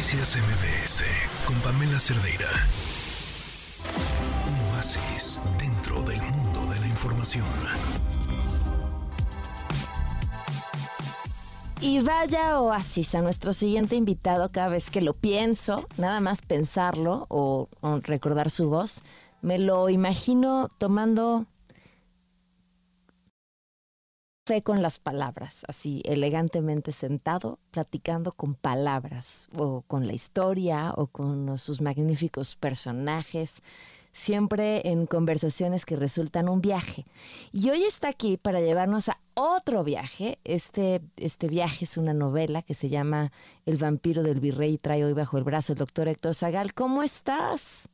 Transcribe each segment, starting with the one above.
Noticias MBS con Pamela Cerdeira. Un oasis dentro del mundo de la información. Y vaya oasis a nuestro siguiente invitado cada vez que lo pienso, nada más pensarlo o, o recordar su voz, me lo imagino tomando fe con las palabras, así elegantemente sentado, platicando con palabras, o con la historia, o con sus magníficos personajes, siempre en conversaciones que resultan un viaje. Y hoy está aquí para llevarnos a otro viaje. Este, este viaje es una novela que se llama El vampiro del virrey, trae hoy bajo el brazo el doctor Héctor Zagal. ¿Cómo estás?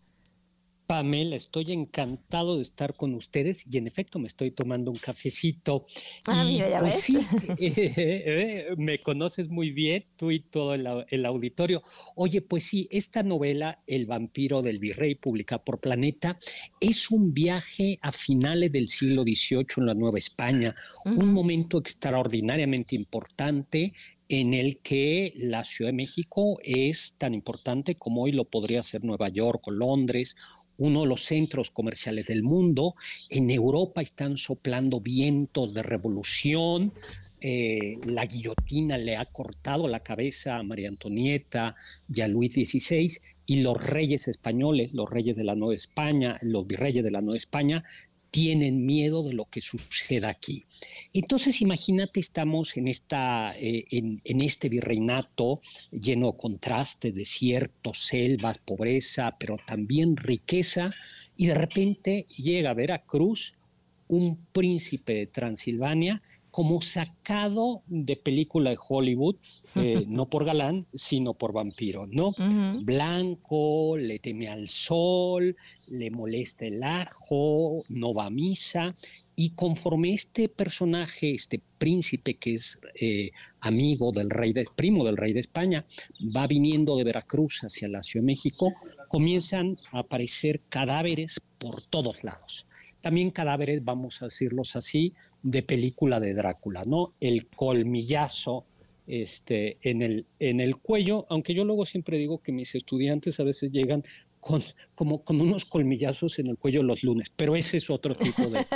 Pamela, estoy encantado de estar con ustedes y en efecto me estoy tomando un cafecito. Ah, mira, ya pues ves. sí, eh, me conoces muy bien, tú y todo el, el, auditorio. Oye, pues sí, esta novela, El vampiro del virrey, publicada por Planeta, es un viaje a finales del siglo XVIII en la Nueva España, uh -huh. un momento extraordinariamente importante en el que la Ciudad de México es tan importante como hoy lo podría ser Nueva York o Londres uno de los centros comerciales del mundo. En Europa están soplando vientos de revolución. Eh, la guillotina le ha cortado la cabeza a María Antonieta y a Luis XVI y los reyes españoles, los reyes de la Nueva España, los virreyes de la Nueva España, tienen miedo de lo que suceda aquí. Entonces, imagínate, estamos en, esta, eh, en, este virreinato lleno de contrastes, desiertos, selvas, pobreza, pero también riqueza, y de repente llega a Veracruz un príncipe de Transilvania como sacado de película de Hollywood, eh, no por galán, sino por vampiro, ¿no? Uh -huh. Blanco, le teme al sol, le molesta el ajo, no va a misa, y conforme este personaje, este príncipe que es eh, amigo del rey, de, primo del rey de España, va viniendo de Veracruz hacia la Ciudad de México, comienzan a aparecer cadáveres por todos lados. También cadáveres, vamos a decirlos así, de película de Drácula, ¿no? El colmillazo este, en, el, en el cuello, aunque yo luego siempre digo que mis estudiantes a veces llegan con, como con unos colmillazos en el cuello los lunes, pero ese es otro tipo de,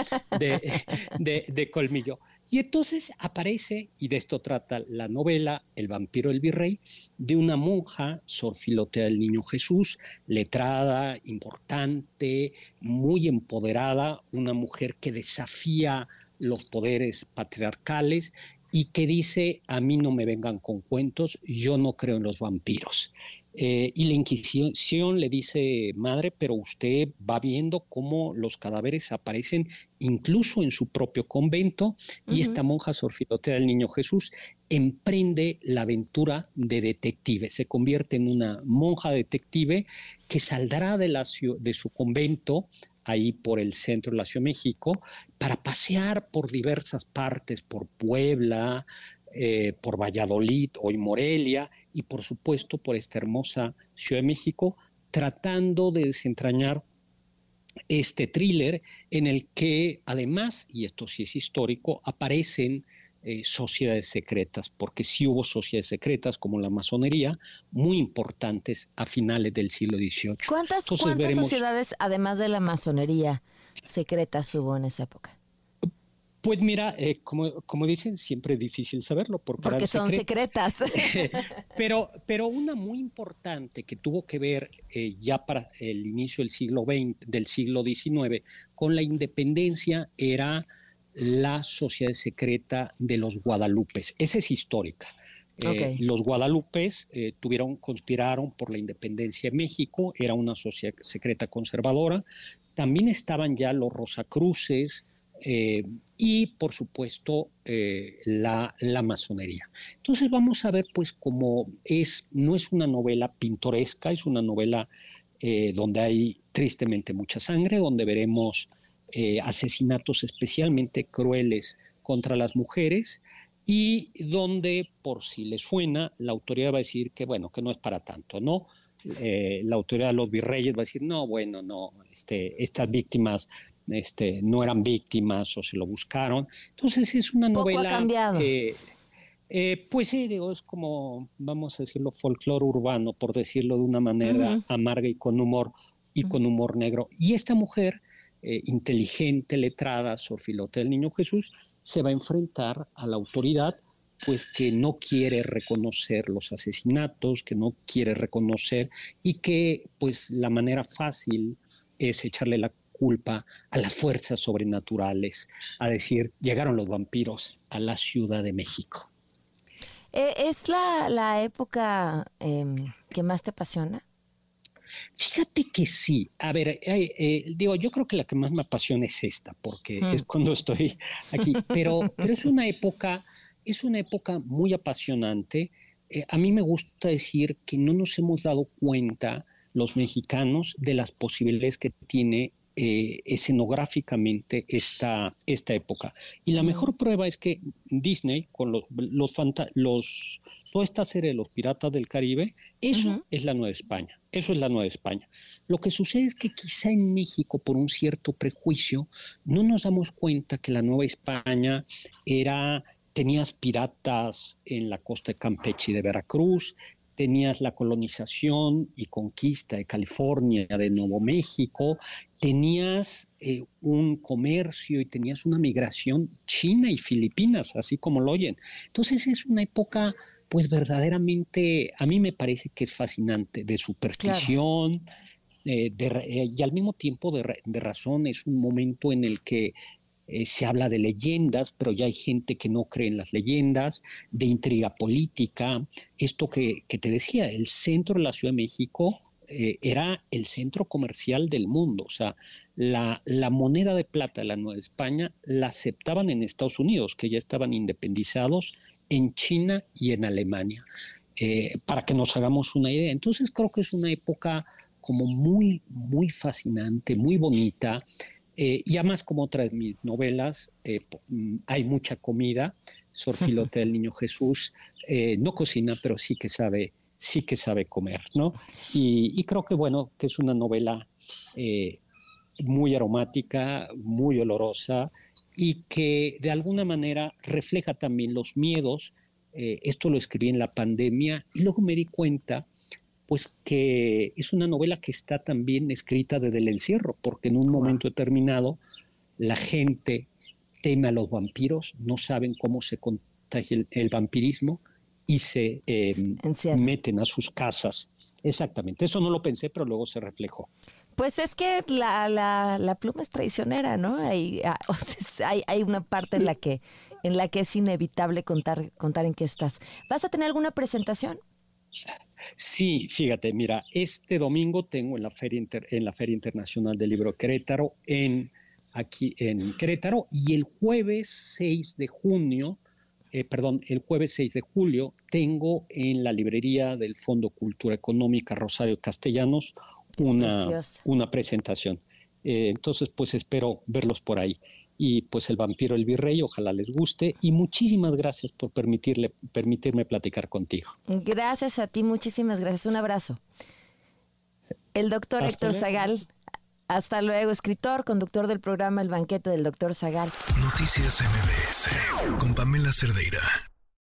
de, de, colmillo. Y entonces aparece, y de esto trata la novela, El vampiro del virrey, de una monja, Sor Filotea del Niño Jesús, letrada, importante, muy empoderada, una mujer que desafía los poderes patriarcales y que dice, a mí no me vengan con cuentos, yo no creo en los vampiros. Eh, y la Inquisición le dice, madre, pero usted va viendo cómo los cadáveres aparecen incluso en su propio convento, uh -huh. y esta monja Sor Filotea del Niño Jesús emprende la aventura de detective, se convierte en una monja detective que saldrá de, la, de su convento ahí por el centro de la Ciudad de México, para pasear por diversas partes, por Puebla, eh, por Valladolid, hoy Morelia, y por supuesto por esta hermosa Ciudad de México, tratando de desentrañar este thriller en el que además, y esto sí es histórico, aparecen eh, sociedades secretas, porque sí hubo sociedades secretas como la masonería, muy importantes a finales del siglo XVIII. ¿Cuántas, Entonces, ¿cuántas veremos... sociedades, además de la masonería, secretas hubo en esa época? Pues mira, eh, como, como, dicen, siempre es difícil saberlo por porque son secretas. pero, pero una muy importante que tuvo que ver eh, ya para el inicio del siglo XX, del siglo XIX, con la independencia era la sociedad secreta de los Guadalupes. Esa es histórica. Okay. Eh, los Guadalupes eh, tuvieron, conspiraron por la independencia de México, era una sociedad secreta conservadora. También estaban ya los Rosacruces eh, y, por supuesto, la, la, masonería. Entonces vamos a ver, pues, cómo es, no es una novela pintoresca, es una novela donde hay tristemente mucha sangre, donde veremos eh, asesinatos especialmente crueles contra las mujeres y donde, por si les suena, la autoridad va a decir que, bueno, que no es para tanto, ¿no? Eh, la autoridad de los virreyes va a decir, no, bueno, no, este, estas víctimas este, no eran víctimas o se lo buscaron. Entonces es una Poco novela... Ha cambiado. Eh, Eh, pues sí, digo, es como, vamos a decirlo, folclore urbano, por decirlo de una manera amarga y con humor, y con humor negro. Y esta mujer, eh, inteligente, letrada, Sofilote del Niño Jesús, se va a enfrentar a la autoridad, pues que no quiere reconocer los asesinatos, que no quiere reconocer y que pues la manera fácil es echarle la culpa a las fuerzas sobrenaturales, a decir, llegaron los vampiros a la Ciudad de México. Eh, ¿Es la, época em, que más te apasiona? Fíjate que sí. A ver, eh, digo, yo creo que la que más me apasiona es esta, porque es mm. cuando estoy aquí. Pero, pero es una época, es una época muy apasionante. Eh, a mí me gusta decir que no nos hemos dado cuenta los mexicanos de las posibilidades que tiene eh, escenográficamente esta, esta época. Y la mejor prueba es que Disney, con los, los, los toda esta serie de los piratas del Caribe, eso es la Nueva España, eso es la Nueva España. Lo que sucede es que quizá en México, por un cierto prejuicio, no nos damos cuenta que la Nueva España era, tenías piratas en la costa de Campeche y de Veracruz, tenías la colonización y conquista de California, de Nuevo México, tenías eh, un comercio y tenías una migración china y filipinas, así como lo oyen. Entonces es una época, pues verdaderamente, a mí me parece que es fascinante, de superstición. Eh, eh, y al mismo tiempo de, de razón es un momento en el que eh, se habla de leyendas, pero ya hay gente que no cree en las leyendas, de intriga política. Esto que, te decía, el centro de la Ciudad de México eh, era el centro comercial del mundo, o sea, la, moneda de plata de la Nueva España la aceptaban en Estados Unidos, que ya estaban independizados, en China y en Alemania, eh, para que nos hagamos una idea. Entonces creo que es una época como muy, muy fascinante, muy bonita. Eh, y además, como otras de mis novelas, eh, mm, hay mucha comida. Sor Filote del Niño Jesús eh, no cocina, pero sí que sabe, sí que sabe comer, ¿no? Y, creo que, bueno, que es una novela muy aromática, muy olorosa y que de alguna manera refleja también los miedos. esto lo escribí en la pandemia y luego me di cuenta pues que es una novela que está también escrita desde el encierro, porque en un momento determinado la gente teme a los vampiros, no saben cómo se contagia el, vampirismo y se em, meten a sus casas. Exactamente, eso no lo pensé, pero luego se reflejó. Pues es que la, la, pluma es traicionera, ¿no? Hay, ah, hay, hay, una parte en la que en la que es inevitable contar, contar en qué estás. ¿Vas a tener alguna presentación? Sí, fíjate, mira, este domingo tengo en la Feria, en la Feria Internacional del Libro Querétaro, en, aquí en Querétaro, y el jueves 6 de junio, eh, perdón, el jueves 6 de julio, tengo en la librería del Fondo Cultura Económica Rosario Castellanos una, una presentación. Eh, entonces, pues espero verlos por ahí y pues el vampiro el virrey, ojalá les guste y muchísimas gracias por permitirle, permitirme platicar contigo. Gracias a ti, muchísimas gracias, un abrazo. El doctor Héctor Zagal, hasta luego, escritor, conductor del programa El Banquete del Doctor Zagal. Noticias MBS con Pamela Cerdeira.